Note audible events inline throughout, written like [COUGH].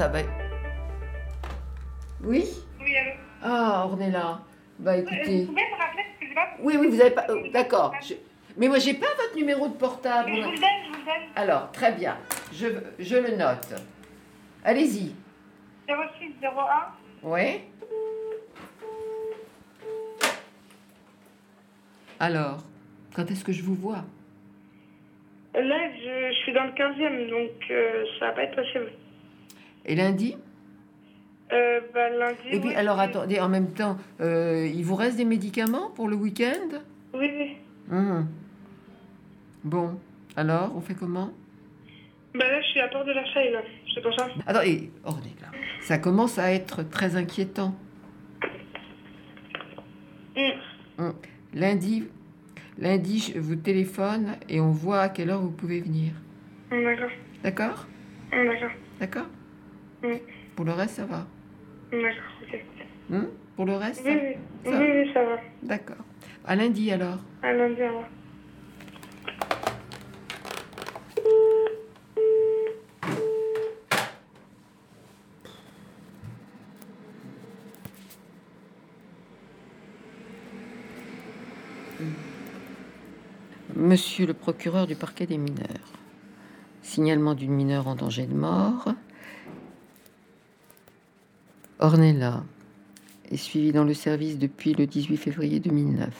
ça va Oui? Oui, allô? Ah, Ornella. Bah Euh, écoutez. Vous pouvez me rappeler pas... Oui, oui, vous avez pas. euh, D'accord. Je- Mais moi, j'ai pas votre numéro de portable. Mais je vous le donne, je vous le donne. Alors, très bien. Je, je le note. Allez-y. 06 01 Oui Alors, quand est-ce que je vous vois? Là, je, je suis dans le 15e, donc euh, ça va pas être possible. Et lundi Euh, bah, lundi. Et puis, oui, alors, attendez, en même temps, euh, il vous reste des médicaments pour le week-end? Oui, oui. Hum. Bon, alors, on fait comment? Bah là, je suis à Port de la Faille, là. C'est pour ça. Attendez, Ornella, ça commence à être très inquiétant. Mm. Hum. Lundi, lundi, je vous téléphone et on voit à quelle heure vous pouvez venir. D'accord. D'accord? D'accord. D'accord? Mm. Pour le reste, ça va. Mm, D'accord, ok. Hum Pour le reste, Oui, ça- oui. ça- Oui, oui, ça va. D'accord. À lundi alors. À lundi, au revoir. Monsieur le procureur du parquet des mineurs. Signalement d'une mineure en danger de mort. Ornella est suivie dans le service depuis le 18 février 2009.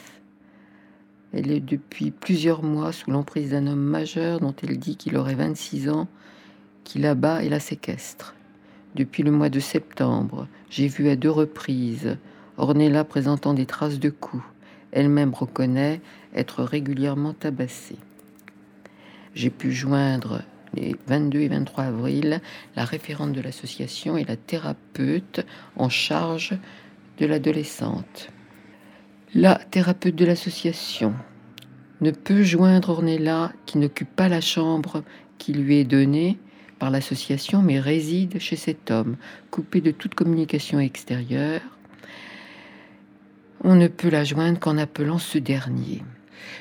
Elle est depuis plusieurs mois sous l'emprise d'un homme majeur dont elle dit qu'il aurait 26 ans, qui l'abat et la séquestre. Depuis le mois de septembre, j'ai vu à deux reprises Ornella présentant des traces de coups. Elle-même reconnaît être régulièrement tabassée. J'ai pu joindre les 22 et 23 avril la référente de l'association et la thérapeute en charge de l'adolescente. La thérapeute de l'association ne peut joindre Ornella qui n'occupe pas la chambre qui lui est donnée par l'association mais réside chez cet homme, coupé de toute communication extérieure. On ne peut la joindre qu'en appelant ce dernier.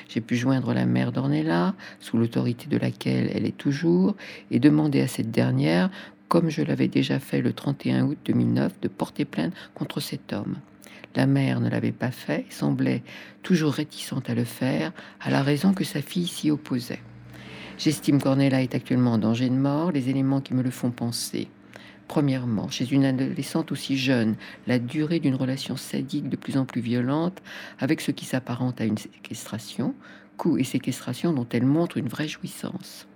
J'ai pu joindre la mère d'Ornella, sous l'autorité de laquelle elle est toujours, et demander à cette dernière, comme je l'avais déjà fait le 31 août 2009, de porter plainte contre cet homme. La mère ne l'avait pas fait et semblait toujours réticente à le faire, à la raison que sa fille s'y opposait. J'estime qu'Ornella est actuellement en danger de mort. Les éléments qui me le font penser. Premièrement, chez une adolescente aussi jeune, la durée d'une relation sadique de plus en plus violente avec ce qui s'apparente à une séquestration, coup et séquestration dont elle montre une vraie jouissance.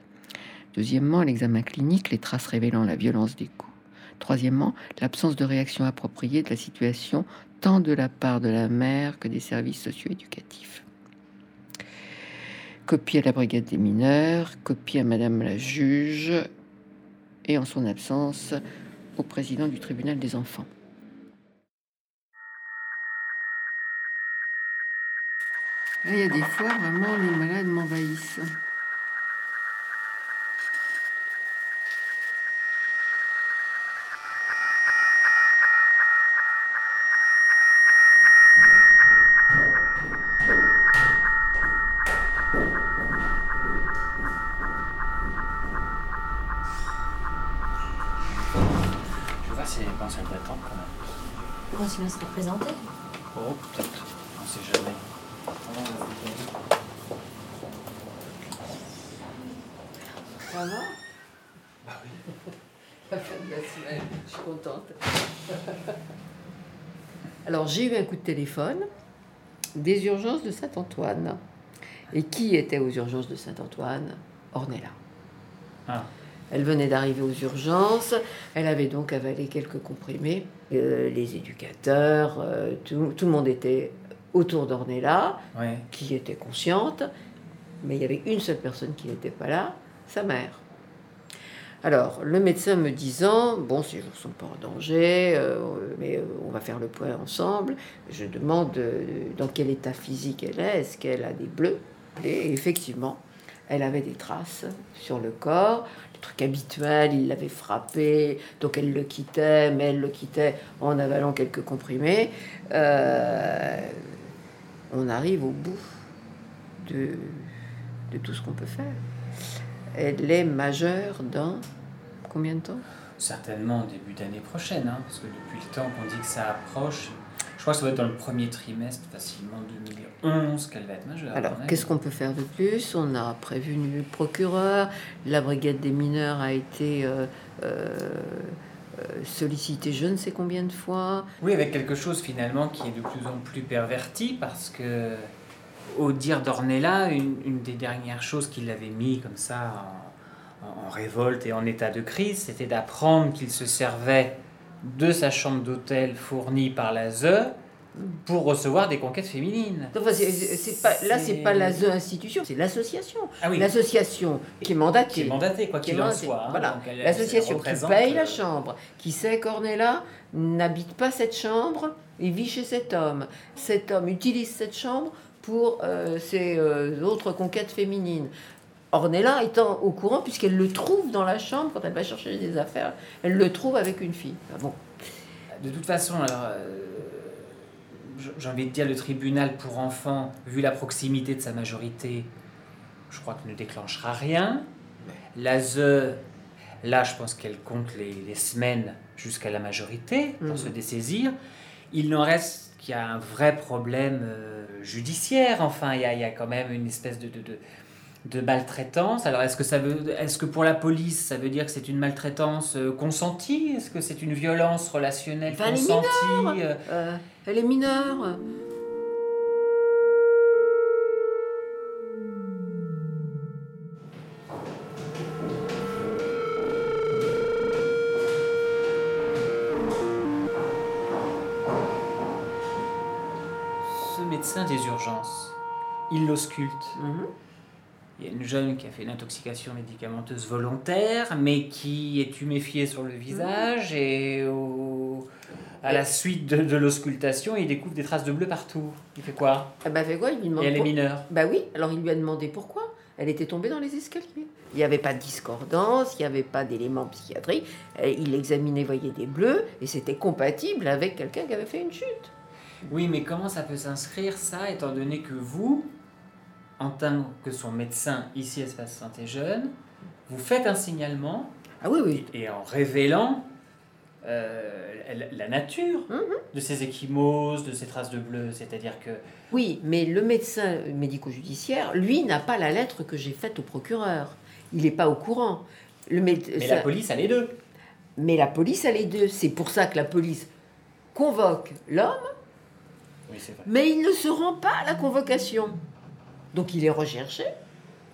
Deuxièmement, l'examen clinique, les traces révélant la violence des coups. Troisièmement, l'absence de réaction appropriée de la situation tant de la part de la mère que des services socio-éducatifs. Copie à la brigade des mineurs, copie à Madame la juge et en son absence au président du tribunal des enfants. Il y a des fois, vraiment, les malades m'envahissent. Elle pense à t'attendre quand même. Quand il va se représenter Oh, peut-être. On sait jamais. Ça va Bah oui. [LAUGHS] La fin de la semaine, je suis contente. [LAUGHS] Alors, j'ai eu un coup de téléphone des urgences de Saint-Antoine. Et qui était aux urgences de Saint-Antoine? Ornella. Ah. Elle venait d'arriver aux urgences, elle avait donc avalé quelques comprimés. Euh, les éducateurs, euh, tout, tout le monde était autour d'Ornella, Ouais. qui était consciente, mais il y avait une seule personne qui n'était pas là, sa mère. Alors, le médecin me disant, bon, ces jours ne sont pas en danger, euh, mais on va faire le point ensemble. Je demande dans quel état physique elle est, est-ce qu'elle a des bleus? Et effectivement, elle avait des traces sur le corps, habituel, il l'avait frappé, donc elle le quittait, mais elle le quittait en avalant quelques comprimés. Euh, on arrive au bout de, tout ce qu'on peut faire. Elle est majeure dans combien de temps? Certainement début d'année prochaine, hein, parce que depuis le temps qu'on dit que ça approche, je crois que ça va être dans le premier trimestre, facilement 2011, qu'elle va être majeure. Alors, qu'est-ce qu'on peut faire de plus? On a prévenu le procureur, la brigade des mineurs a été euh, euh, euh, sollicitée je ne sais combien de fois. Oui, avec quelque chose finalement qui est de plus en plus perverti, parce que, au dire d'Ornella, une, une des dernières choses qu'il avait mis comme ça en, en révolte et en état de crise, c'était d'apprendre qu'il se servait de sa chambre d'hôtel fournie par la ZE pour recevoir des conquêtes féminines. Enfin, c'est c'est pas, là, c'est pas la ZE institution, c'est l'association. Ah oui, L'association qui est mandatée. qui est mandatée, quoi qui qu'il est en soit. hein. Voilà. L'association qui paye euh, la chambre, qui sait qu'Ornella n'habite pas cette chambre et vit chez cet homme. Cet homme utilise cette chambre pour euh, ses euh, autres conquêtes féminines. Ornella étant au courant, puisqu'elle le trouve dans la chambre quand elle va chercher des affaires, elle le trouve avec une fille. Bon, De toute façon, alors, euh, j'ai envie de dire, le tribunal pour enfants, vu la proximité de sa majorité, je crois que ne déclenchera rien. La ZE, là, je pense qu'elle compte les, les semaines jusqu'à la majorité pour Mhm. se dessaisir. Il n'en reste qu'il y a un vrai problème euh, judiciaire. Enfin, il y, a, il y a quand même une espèce de, de, de, de maltraitance. Alors, est-ce que ça veut, est-ce que pour la police, ça veut dire que c'est une maltraitance euh, consentie? Est-ce que c'est une violence relationnelle Enfin, les consentie Euh, Euh, elle est mineure. Ce médecin des urgences, il l'ausculte. Mhm. Il y a une jeune qui a fait une intoxication médicamenteuse volontaire, mais qui est tuméfiée sur le visage et au- à la suite de, de l'auscultation, il découvre des traces de bleu partout. Il fait quoi? Ah bah fait quoi? Il lui demande Et elle est mineure. Bah oui, alors il lui a demandé pourquoi. Elle était tombée dans les escaliers. Il n'y avait pas de discordance, il n'y avait pas d'éléments psychiatriques. Il examinait, voyait des bleus, et c'était compatible avec quelqu'un qui avait fait une chute. Oui, mais comment ça peut s'inscrire ça, étant donné que vous, en tant que son médecin ici à Espace Santé Jeune, vous faites un signalement Ah oui, oui. et en révélant euh, la, la nature Mhm. de ces échymoses, de ces traces de bleu, c'est-à-dire que Oui, mais le médecin médico-judiciaire, lui, n'a pas la lettre que j'ai faite au procureur. Il n'est pas au courant. Le méde- mais ça- la police a les deux. mais la police a les deux. C'est pour ça que la police convoque l'homme, Oui, mais il ne se rend pas à la convocation. Donc il est recherché,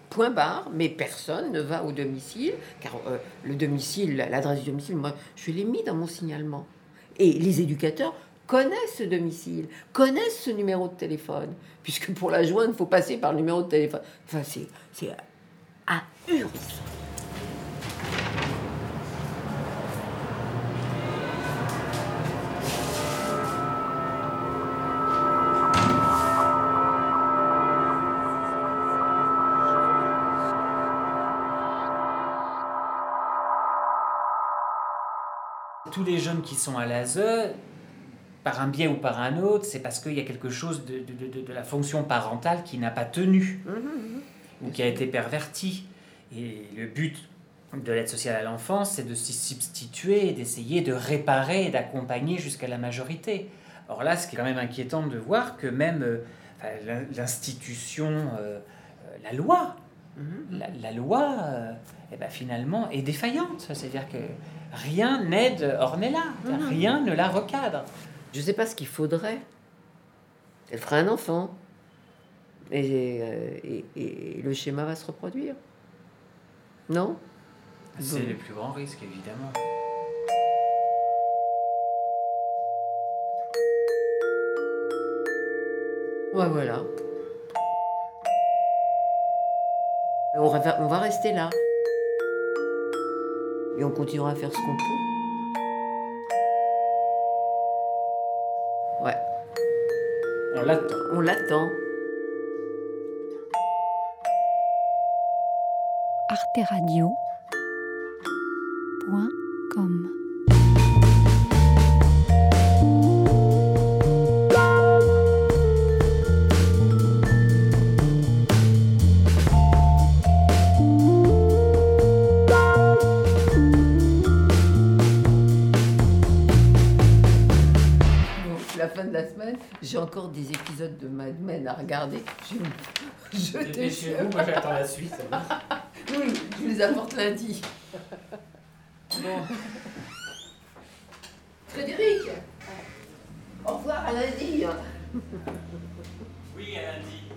point barre, mais personne ne va au domicile, car euh, le domicile, l'adresse du domicile, moi, je l'ai mis dans mon signalement. Et les éducateurs connaissent ce domicile, connaissent ce numéro de téléphone, puisque pour la joindre, il faut passer par le numéro de téléphone. Enfin, c'est c'est ahurissant. Tous les jeunes qui sont à l'ASE, par un biais ou par un autre, c'est parce qu'il y a quelque chose de, de- de- de la fonction parentale qui n'a pas tenu ou qui a été perverti. Et le but de l'aide sociale à l'enfance, c'est de s'y substituer et d'essayer de réparer et d'accompagner jusqu'à la majorité. Or là, ce qui est quand même inquiétant de voir que même euh, l'institution, euh, euh, la loi, la, la loi, euh, eh ben, finalement, est défaillante. C'est-à-dire que rien n'aide Ornella, Mhm. rien ne la recadre. Je ne sais pas ce qu'il faudrait. Elle fera un enfant. Et, euh, et- et le schéma va se reproduire. Non? C'est Bon. le plus grand risque, évidemment. Ouais, voilà. On va, on va rester là. Et on continuera à faire ce qu'on peut. Ouais, On l'attend. on l'attend. arteradio.com la j'ai encore des épisodes de Mad Men à regarder. Je, je Dépêchez-vous, moi j'attends la suite. [LAUGHS] Oui, je les apporte lundi. Bon. Frédéric Au revoir à lundi. Oui, à lundi.